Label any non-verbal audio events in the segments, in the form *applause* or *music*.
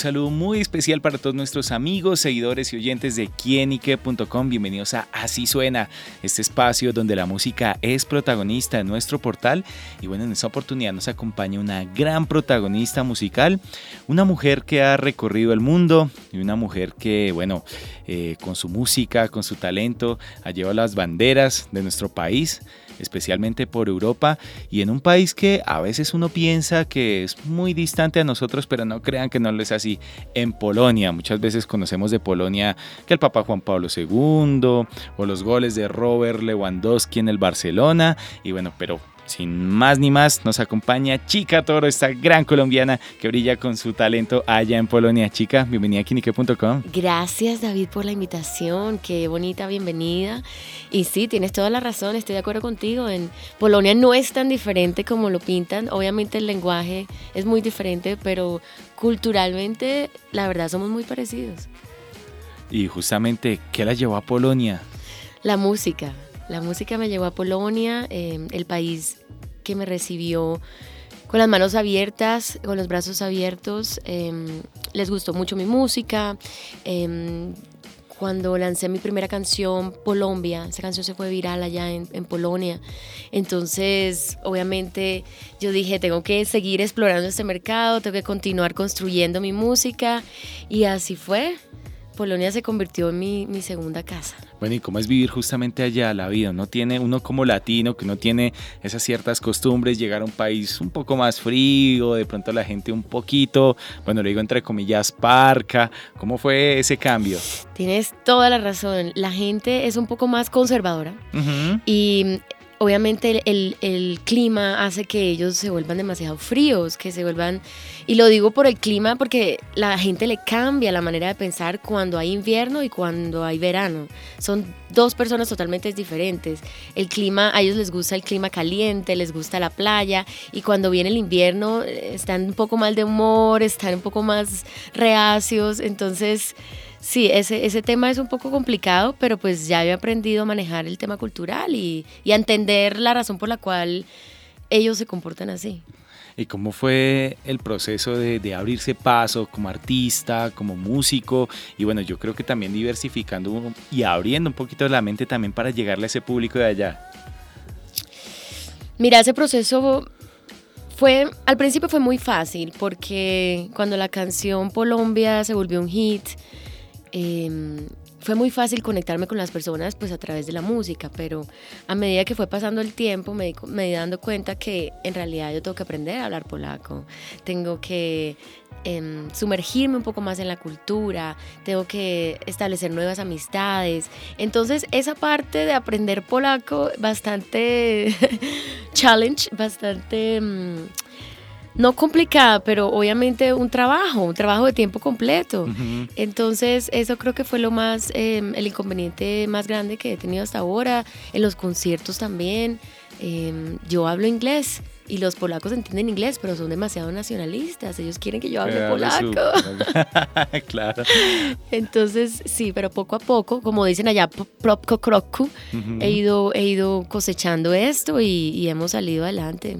Saludo muy especial para todos nuestros amigos, seguidores y oyentes de quienique.com. Bienvenidos a Así Suena, este espacio donde la música es protagonista en nuestro portal. Y bueno, en esta oportunidad nos acompaña una gran protagonista musical, una mujer que ha recorrido el mundo y una mujer que, bueno, eh, con su música, con su talento, ha llevado las banderas de nuestro país especialmente por Europa y en un país que a veces uno piensa que es muy distante a nosotros, pero no crean que no lo es así. En Polonia, muchas veces conocemos de Polonia que el Papa Juan Pablo II o los goles de Robert Lewandowski en el Barcelona y bueno, pero sin más ni más, nos acompaña Chica Toro, esta gran colombiana que brilla con su talento allá en Polonia. Chica, bienvenida a Kinique.com. Gracias David por la invitación, qué bonita bienvenida. Y sí, tienes toda la razón, estoy de acuerdo contigo. En Polonia no es tan diferente como lo pintan. Obviamente el lenguaje es muy diferente, pero culturalmente la verdad somos muy parecidos. Y justamente, ¿qué la llevó a Polonia? La música. La música me llevó a Polonia, eh, el país que me recibió con las manos abiertas, con los brazos abiertos. Em, les gustó mucho mi música. Em, cuando lancé mi primera canción, Colombia, esa canción se fue viral allá en, Polonia. Entonces, obviamente, yo dije, tengo que seguir explorando este mercado, tengo que continuar construyendo mi música. Y así fue. Polonia se convirtió en mi, mi, segunda casa. Bueno, ¿y cómo es vivir justamente allá la vida? ¿No tiene uno como latino que no tiene esas ciertas costumbres, llegar a un país un poco más frío, de pronto la gente un poquito, bueno, lo digo entre comillas, parca? ¿Cómo fue ese cambio? Tienes toda la razón. La gente es un poco más conservadora y obviamente el, clima hace que ellos se vuelvan demasiado fríos, que se vuelvan, y lo digo por el clima porque la gente le cambia la manera de pensar cuando hay invierno y cuando hay verano. Son dos personas totalmente diferentes. El clima, a ellos les gusta el clima caliente, les gusta la playa, y cuando viene el invierno eh, están un poco mal de humor, están un poco más reacios, entonces... Sí, ese, ese tema es un poco complicado, pero pues ya he aprendido a manejar el tema cultural y, a entender la razón por la cual ellos se comportan así. ¿Y cómo fue el proceso de, abrirse paso como artista, como músico? Y bueno, yo creo que también diversificando y abriendo un poquito la mente también para llegarle a ese público de allá. Mira, ese proceso fue, al principio fue muy fácil porque cuando la canción Colombia se volvió un hit, Em, fue muy fácil conectarme con las personas pues a través de la música, pero a medida que fue pasando el tiempo me, me di dando cuenta que en realidad yo tengo que aprender a hablar polaco, tengo que em, sumergirme un poco más en la cultura, tengo que establecer nuevas amistades. Entonces esa parte de aprender polaco bastante *laughs* challenge, bastante... Em, no complicada, pero obviamente un trabajo, un trabajo de tiempo completo. Entonces, eso creo que fue lo más, em, el inconveniente más grande que he tenido hasta ahora. En los conciertos también. Em, yo hablo inglés y los polacos entienden inglés, pero son demasiado nacionalistas. Ellos quieren que yo hable polaco. *laughs* claro. Entonces, sí, pero poco a poco, como dicen allá, propko kroku, he, ido, he ido cosechando esto y hemos salido adelante.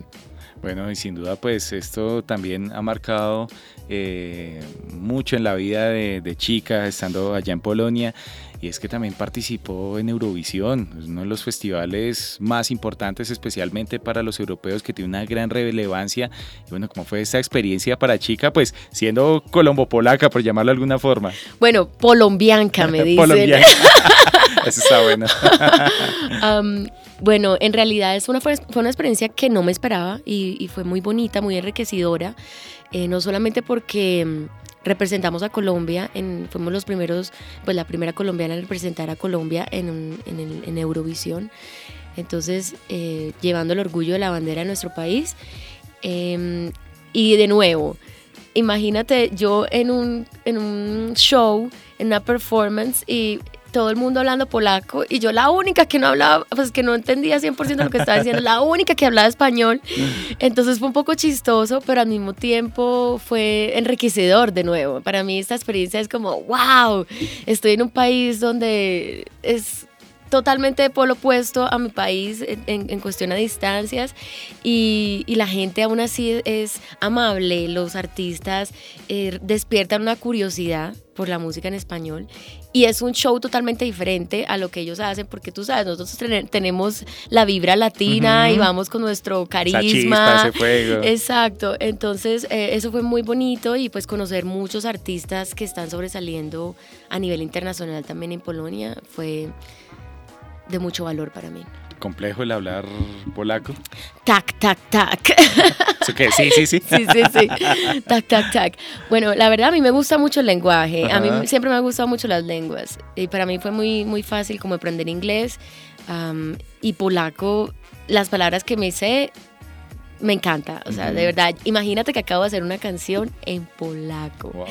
Bueno, y sin duda pues esto también ha marcado eh, mucho en la vida de, de, Chica estando allá en Polonia y es que también participó en Eurovisión, uno de los festivales más importantes especialmente para los europeos que tiene una gran relevancia y bueno, ¿cómo fue esta experiencia para Chica? Pues siendo colombo-polaca por llamarlo de alguna forma. Bueno, colombianca me *laughs* dicen. colombianca. *laughs* Eso está bueno. *laughs* bueno, en realidad es una, fue una experiencia que no me esperaba y, fue muy bonita, muy enriquecedora, eh, no solamente porque mm, representamos a Colombia, en, fuimos los primeros, pues la primera colombiana en representar a Colombia en, en, Eurovisión, entonces eh, llevando el orgullo de la bandera de nuestro país. Em, y de nuevo, imagínate yo en un, en un show, en una performance y todo el mundo hablando polaco y yo la única que no hablaba, pues que no entendía 100% lo que estaba diciendo, la única que hablaba español. Entonces fue un poco chistoso, pero al mismo tiempo fue enriquecedor de nuevo. Para mí esta experiencia es como, wow, estoy en un país donde es totalmente de polo opuesto a mi país en, cuestión a distancias y, la gente aún así es amable, los artistas eh, despiertan una curiosidad por la música en español y es un show totalmente diferente a lo que ellos hacen porque tú sabes, nosotros tenemos la vibra latina y vamos con nuestro carisma. ese fuego. Exacto, entonces eh, eso fue muy bonito y pues conocer muchos artistas que están sobresaliendo a nivel internacional también en Polonia fue de mucho valor para mí. ¿Complejo el hablar polaco? Tac, tac, tac. *laughs* Sí, sí, sí. *laughs* sí, sí, sí. Tac, tac, tac. Bueno, la verdad a mí me gusta mucho el lenguaje. A mí siempre me han gustado mucho las lenguas. Y para mí fue muy, muy fácil como aprender inglés y polaco. Las palabras que me sé me encanta, o sea, de verdad, imagínate que acabo de hacer una canción en polaco.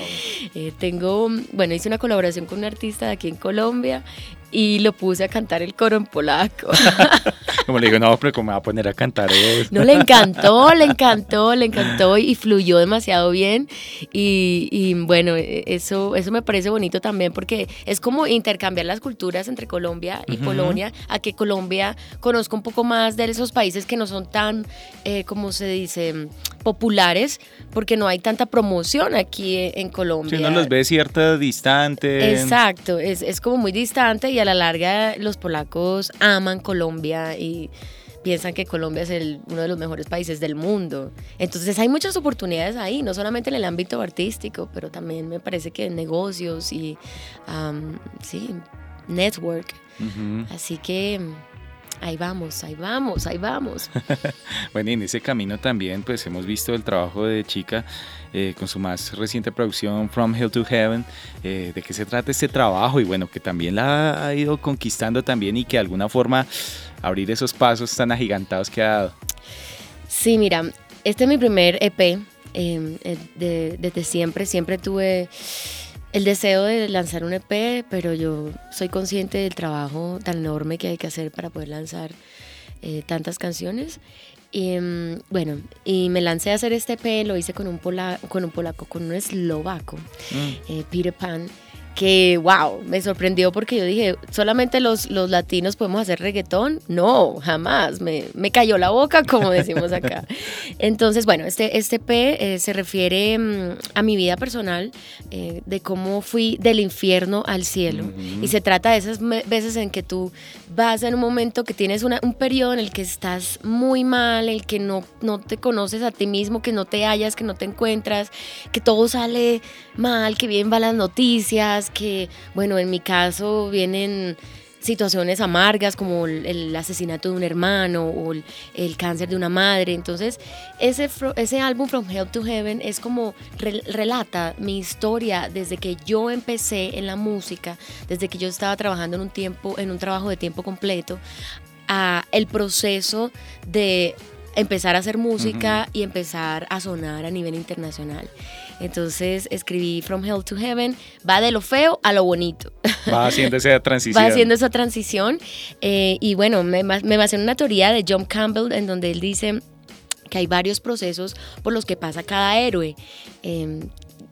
Eh, tengo, bueno, hice una colaboración con un artista de aquí en Colombia y lo puse a cantar el coro en polaco. *laughs* como le digo, no, pero ¿cómo me va a poner a cantar eso? No, le encantó, le encantó, le encantó y fluyó demasiado bien. Y, bueno, eso, eso me parece bonito también porque es como intercambiar las culturas entre Colombia y Polonia, a que Colombia conozca un poco más de esos países que no son tan, eh, como se dice, populares, porque no hay tanta promoción aquí en Colombia. Si uno los ve cierta distante. Exacto, es, es como muy distante y a la larga los polacos aman Colombia y piensan que Colombia es el, uno de los mejores países del mundo. Entonces hay muchas oportunidades ahí, no solamente en el ámbito artístico, pero también me parece que en negocios y, sí, network. Así que ahí vamos, ahí vamos, ahí vamos. *laughs* bueno, y en ese camino también pues hemos visto el trabajo de Chica eh, con su más reciente producción From Hell to Heaven, eh, de qué se trata este trabajo y bueno, que también la ha ido conquistando también y que de alguna forma abrir esos pasos tan agigantados que ha dado. Sí, mira, este es mi primer EP. Eh, desde siempre, siempre tuve el deseo de lanzar un EP, pero yo soy consciente del trabajo tan enorme que hay que hacer para poder lanzar eh, tantas canciones. Y em, bueno, y me lancé a hacer este EP, lo hice con un, con un polaco, con un eslovaco, mm. eh, Peter Pan que, wow, me sorprendió porque yo dije, ¿solamente los, los latinos podemos hacer reggaetón? No, jamás, me, me cayó la boca, como decimos acá. *laughs* Entonces, bueno, este, este P eh, se refiere mm, a mi vida personal, eh, de cómo fui del infierno al cielo. Y se trata de esas veces en que tú vas en un momento que tienes una, un periodo en el que estás muy mal, el que no, no te conoces a ti mismo, que no te hallas, que no te encuentras, que todo sale mal, que bien van las noticias que, bueno, en mi caso vienen situaciones amargas como el, asesinato de un hermano o el, cáncer de una madre. Entonces, ese, ese álbum From Hell to Heaven es como relata mi historia desde que yo empecé en la música, desde que yo estaba trabajando en un tiempo, en un trabajo de tiempo completo, a el proceso de empezar a hacer música y empezar a sonar a nivel internacional. Entonces escribí From Hell to Heaven, va de lo feo a lo bonito. Va haciendo esa *laughs* transición. va haciendo esa transición. Eh, y bueno, me, me basé en una teoría de John Campbell en donde él dice que hay varios procesos por los que pasa cada héroe. Em,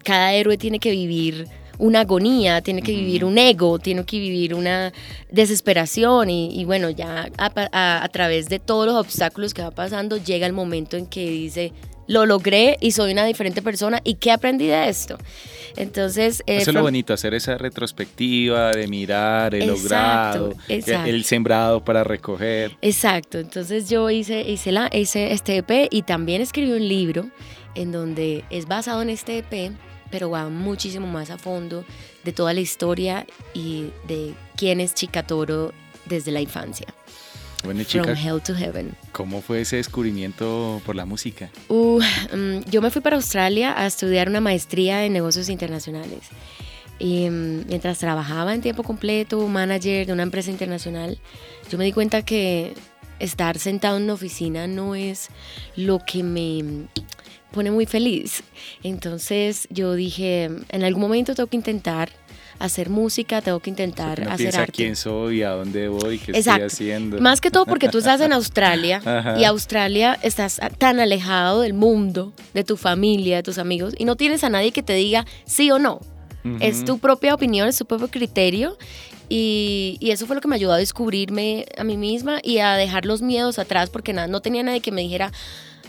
cada héroe tiene que vivir una agonía, tiene que vivir un ego, tiene que vivir una desesperación y, bueno, ya a, a, través de todos los obstáculos que va pasando llega el momento en que dice, lo logré y soy una diferente persona y qué aprendí de esto. Entonces, eh, eso es lo bonito, hacer esa retrospectiva de mirar el logrado, el sembrado para recoger. Exacto, entonces yo hice, hice, la, hice este EP y también escribí un libro en donde es basado en este EP, pero va muchísimo más a fondo de toda la historia y de quién es Chica Toro desde la infancia. Bueno, chica, From Hell to Heaven. ¿Cómo fue ese descubrimiento por la música? Uh, mm, yo me fui para Australia a estudiar una maestría en negocios internacionales. Y mm, mientras trabajaba en tiempo completo, manager de una empresa internacional, yo me di cuenta que estar sentado en una oficina no es lo que me pone muy feliz. Entonces yo dije, en algún momento tengo que intentar hacer música, tengo que intentar hacer arte. quién soy, a dónde voy, qué Exacto. estoy haciendo. Más que todo porque tú estás en *laughs* Australia y Australia estás tan alejado del mundo, de tu familia, de tus amigos y no tienes a nadie que te diga sí o no. Es tu propia opinión, es tu propio criterio y, y eso fue lo que me ayudó a descubrirme a mí misma y a dejar los miedos atrás porque nada, no tenía nadie que me dijera,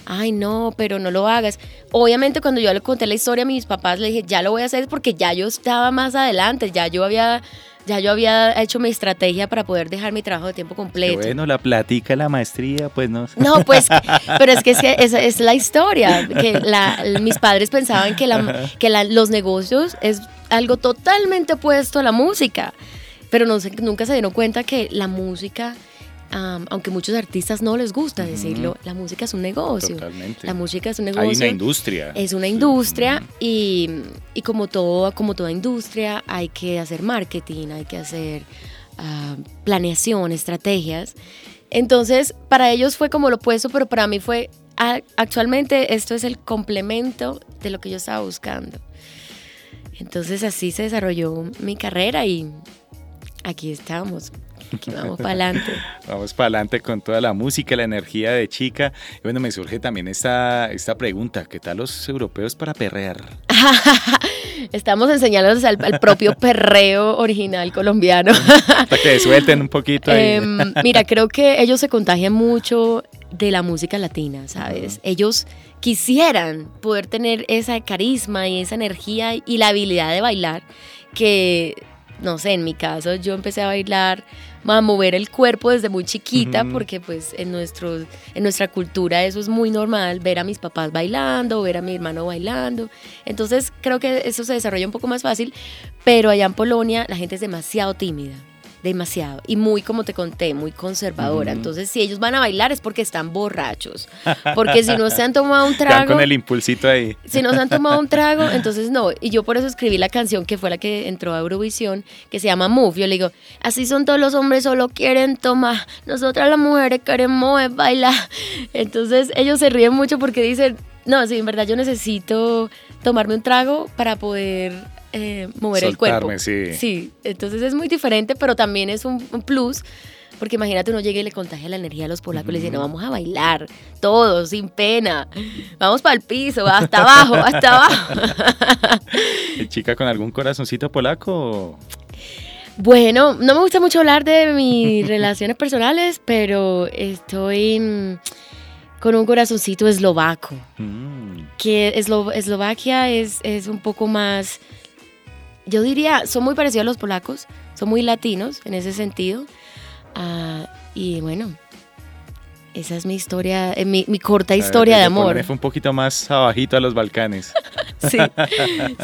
ay no, pero no lo hagas. Obviamente cuando yo le conté la historia a mis papás, le dije, ya lo voy a hacer porque ya yo estaba más adelante, ya yo había... Ya yo había hecho mi estrategia para poder dejar mi trabajo de tiempo Qué completo. bueno, la platica, la maestría, pues no. No, pues, *laughs* pero es que, es que esa es la historia, que la- mis padres pensaban que, la- que la- los negocios es algo totalmente opuesto a la música, pero no nunca se dieron cuenta que la música, am, aunque muchos artistas no les gusta decirlo, la música es un negocio. Totalmente. La música es un Hay negocio. una industria. Es una Sí. industria y, y como, todo, como toda industria hay que hacer marketing, hay que hacer ah, planeación, estrategias. Entonces, para ellos fue como lo opuesto, pero para mí fue, actualmente esto es el complemento de lo que yo estaba buscando. Entonces así se desarrolló mi carrera y aquí estamos, vamos para adelante. *laughs* Vamos para adelante con toda la música, la energía de chica. Y bueno, me surge también esta, esta pregunta, ¿qué tal los europeos para perrear? *laughs* Estamos enseñándoles al, al propio *laughs* perreo original colombiano. Para que suelten un poquito ahí. Em, mira, creo que ellos se contagian mucho de la música latina, ¿sabes? Ellos quisieran poder tener esa carisma y esa energía y la habilidad de bailar que, no sé, en mi caso yo empecé a bailar, a mover el cuerpo desde muy chiquita porque pues en, nuestro, en nuestra cultura eso es muy normal, ver a mis papás bailando, ver a mi hermano bailando. Entonces creo que eso se desarrolla un poco más fácil, pero allá en Polonia la gente es demasiado tímida. Demasiado. Y muy, como te conté, muy conservadora. Entonces, si ellos van a bailar es porque están borrachos. Porque si no se han tomado un *laughs* trago. con el impulsito ahí. Si no se han tomado un *laughs* trago, entonces no. Y yo por eso escribí la canción que fue la que entró a Eurovisión, que se llama Move. Yo le digo, así son todos los hombres, solo quieren tomar. Nosotras las mujeres queremos bailar. Entonces ellos se ríen mucho porque dicen, no, sí, en verdad yo necesito tomarme un trago para poder eh, mover el cuerpo. Sí. Sí, entonces es muy diferente, pero también es un, un plus. Porque imagínate, uno llega y le contagia la energía a los polacos, le dice, no, vamos a bailar, todos, sin pena, vamos para el piso, hasta abajo, hasta abajo. *laughs* ¿Y chica con algún corazoncito polaco? Bueno, no me gusta mucho hablar de mis *laughs* relaciones personales, pero estoy mm, con un corazoncito eslovaco. Mm, Que Eslo- Eslovaquia es, es un poco más, yo diría, son muy parecidos a los polacos, son muy latinos en ese sentido. Ah, y bueno, esa es mi historia, eh, mi, mi corta historia de amor. Fue un poquito más abajito a los Balcanes. *laughs* Sí,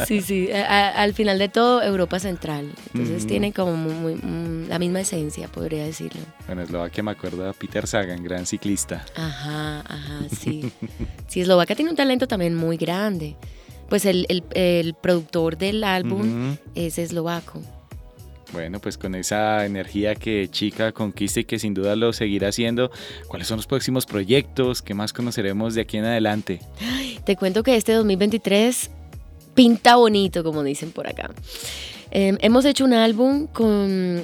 sí, sí. A- a- al final de todo, Europa Central. Entonces Ujú. tiene como muy- muy- mm, la misma esencia, podría decirlo. Bueno, Eslovaquia me acuerdo a Peter Sagan, gran ciclista. Ajá, ajá, sí. Sí, Eslovaquia tiene un talento también muy grande. Pues el, el- el productor del álbum es eslovaco. Bueno, pues con esa energía que Chica conquista y que sin duda lo seguirá haciendo, ¿cuáles son los próximos proyectos? ¿Qué más conoceremos de aquí en adelante? Te cuento que este 2023 pinta bonito, como dicen por acá. Eh, hemos hecho un álbum con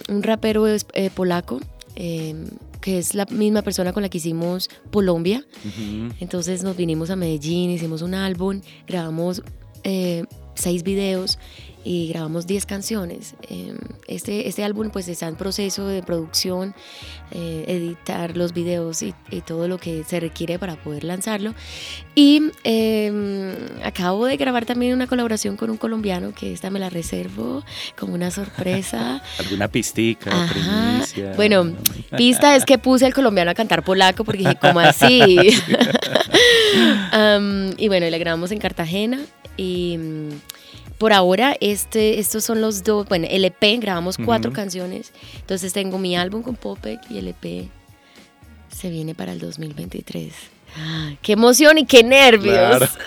un rapero eh, polaco, eh, que es la misma persona con la que hicimos Colombia. Entonces nos vinimos a Medellín, hicimos un álbum, grabamos eh, seis videos y grabamos 10 canciones. Eh, Este, este álbum pues está en proceso de producción, eh, editar los videos y, y todo lo que se requiere para poder lanzarlo. Y eh, acabo de grabar también una colaboración con un colombiano que esta me la reservo como una sorpresa. *laughs* ¿Alguna pistica, primicia? Bueno, pista es que puse al colombiano a cantar polaco porque dije, ¿cómo así? *laughs* *laughs* Y bueno, y la grabamos en Cartagena y mm, por ahora este, estos son los dos, bueno, el EP, grabamos cuatro Ujú. canciones, entonces tengo mi álbum con Popek y el EP se viene para el 2023. Qué emoción y qué nervios. *laughs*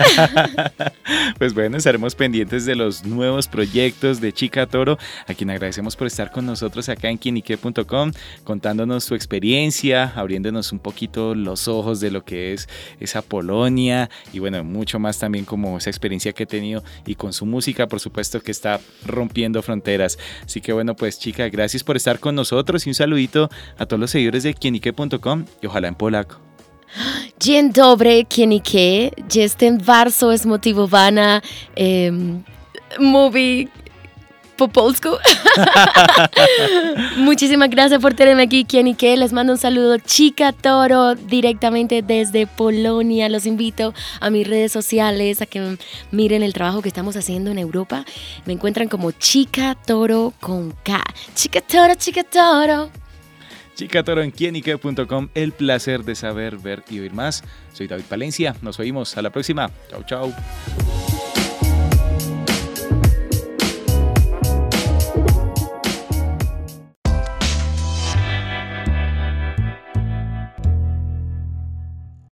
*laughs* pues bueno, estaremos pendientes de los nuevos proyectos de Chica Toro, a quien agradecemos por estar con nosotros acá en quienique.com, contándonos su experiencia, abriéndonos un poquito los ojos de lo que es esa Polonia y bueno, mucho más también como esa experiencia que he tenido y con su música, por supuesto, que está rompiendo fronteras. Así que bueno, pues chica, gracias por estar con nosotros y un saludito a todos los seguidores de quienique.com y ojalá en polaco. Dzień dobry, Kienike. Jestem bardzo zmotywowana. Um, mówi po polsku. *laughs* Muchísimas gracias por tenerme aquí, Kienike. Les mando un saludo, Chica Toro, directamente desde Polonia. Los invito a mis redes sociales a que miren el trabajo que estamos haciendo en Europa. Me encuentran como Chica Toro con K. Chica Toro, Chica Toro. Chica Toro en quienique.com. El placer de saber, ver y oír más. Soy David Palencia. Nos oímos. A la próxima. Chau, chau.